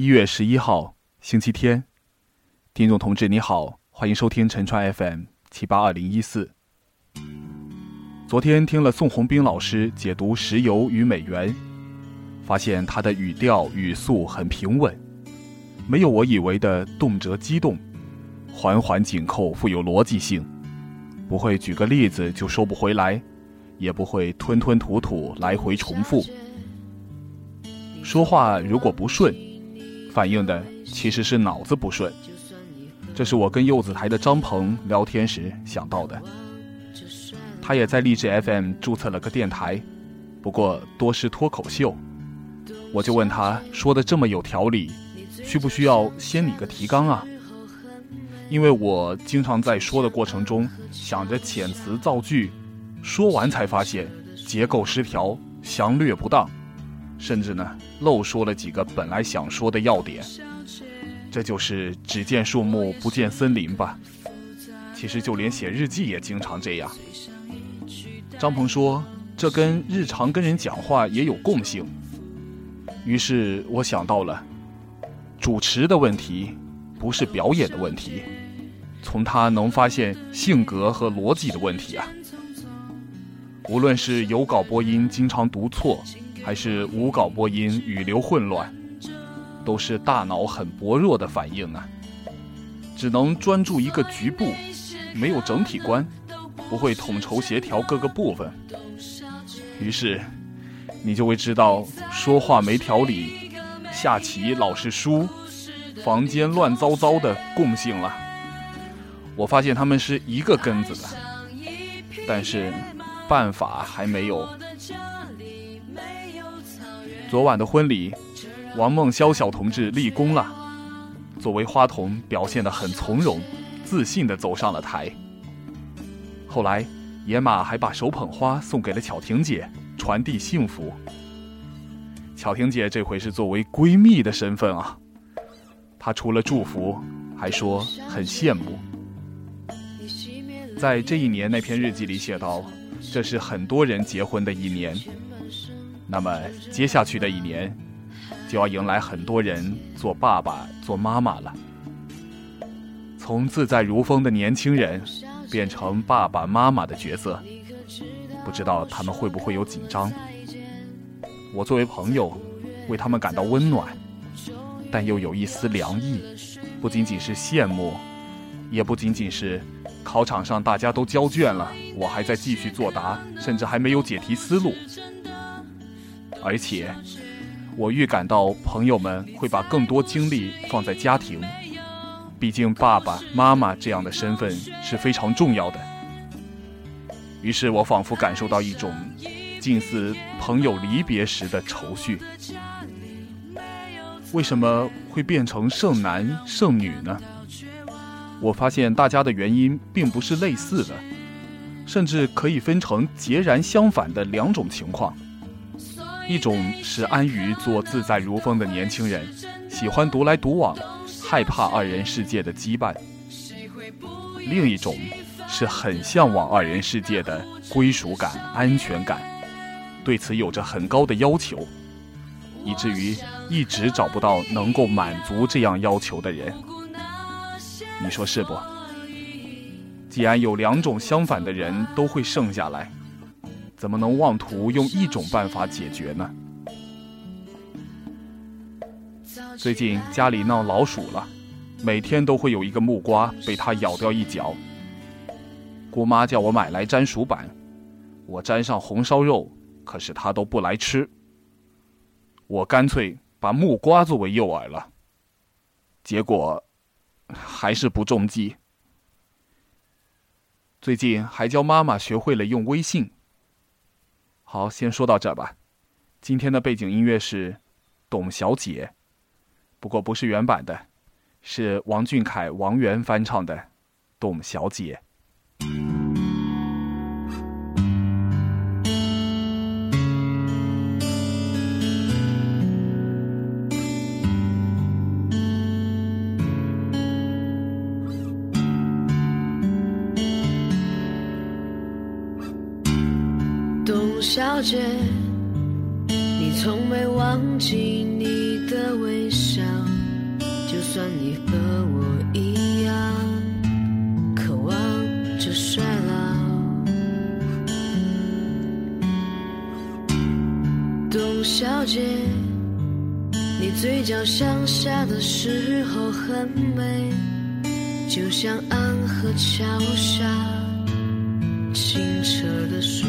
一月十一号，星期天，听众同志你好，欢迎收听陈川 FM 七八二零一四。昨天听了宋鸿兵老师解读《石油与美元》，发现他的语调语速很平稳，没有我以为的动辄激动，环环紧扣，富有逻辑性，不会举个例子就收不回来，也不会吞吞吐吐来回重复。说话如果不顺，反映的其实是脑子不顺。这是我跟柚子台的张鹏聊天时想到的。他也在励志 FM 注册了个电台，不过多是脱口秀。我就问他说的这么有条理，需不需要先拟个提纲啊？因为我经常在说的过程中想着遣词造句，说完才发现结构失调，详略不当。甚至呢，漏说了几个本来想说的要点，这就是只见树木不见森林吧？其实就连写日记也经常这样。张鹏说，这跟日常跟人讲话也有共性。于是我想到了，主持的问题不是表演的问题，从他能发现性格和逻辑的问题啊。无论是有稿播音经常读错。还是无稿播音语流混乱，都是大脑很薄弱的反应啊！只能专注一个局部，没有整体观，不会统筹协调各个部分。于是，你就会知道说话没条理，下棋老是输，房间乱糟糟的共性了。我发现他们是一个根子的，但是办法还没有。昨晚的婚礼，王梦潇小同志立功了。作为花童，表现得很从容、自信地走上了台。后来，野马还把手捧花送给了巧婷姐，传递幸福。巧婷姐这回是作为闺蜜的身份啊，她除了祝福，还说很羡慕。在这一年那篇日记里写道：“这是很多人结婚的一年。”那么接下去的一年，就要迎来很多人做爸爸、做妈妈了。从自在如风的年轻人，变成爸爸妈妈的角色，不知道他们会不会有紧张？我作为朋友，为他们感到温暖，但又有一丝凉意。不仅仅是羡慕，也不仅仅是考场上大家都交卷了，我还在继续作答，甚至还没有解题思路。而且，我预感到朋友们会把更多精力放在家庭，毕竟爸爸妈妈这样的身份是非常重要的。于是我仿佛感受到一种近似朋友离别时的愁绪。为什么会变成剩男剩女呢？我发现大家的原因并不是类似的，甚至可以分成截然相反的两种情况。一种是安于做自在如风的年轻人，喜欢独来独往，害怕二人世界的羁绊；另一种是很向往二人世界的归属感、安全感，对此有着很高的要求，以至于一直找不到能够满足这样要求的人。你说是不？既然有两种相反的人都会剩下来。怎么能妄图用一种办法解决呢？最近家里闹老鼠了，每天都会有一个木瓜被它咬掉一角。姑妈叫我买来粘鼠板，我粘上红烧肉，可是它都不来吃。我干脆把木瓜作为诱饵了，结果还是不中计。最近还教妈妈学会了用微信。好，先说到这儿吧。今天的背景音乐是《董小姐》，不过不是原版的，是王俊凯、王源翻唱的《董小姐》。小姐，你从没忘记你的微笑。就算你和我一样，渴望着衰老。董小姐，你嘴角向下的时候很美，就像安河桥下清澈的水。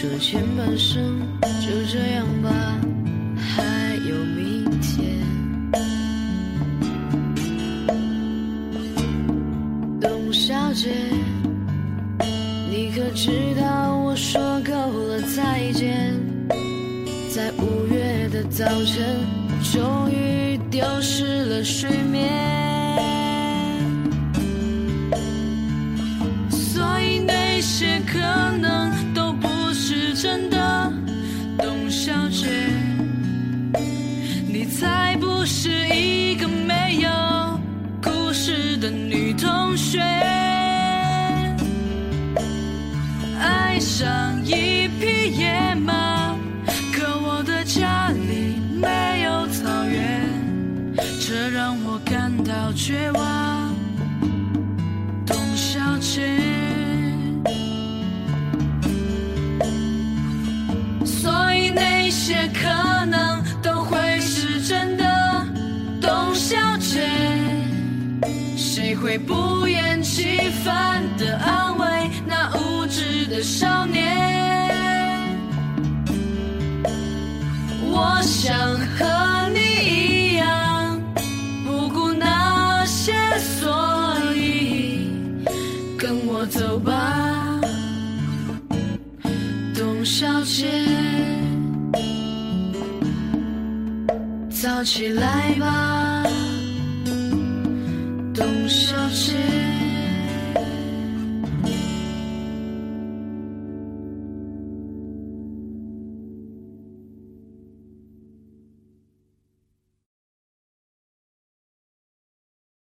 说前半生就这样吧，还有明天。董小姐，你可知道我说够了再见？在五月的早晨，终于丢失了睡眠。绝望。董小姐，所以那些可能都会是真的。董小姐，谁会不厌其烦地安慰那无知的少年？我想和起来吧。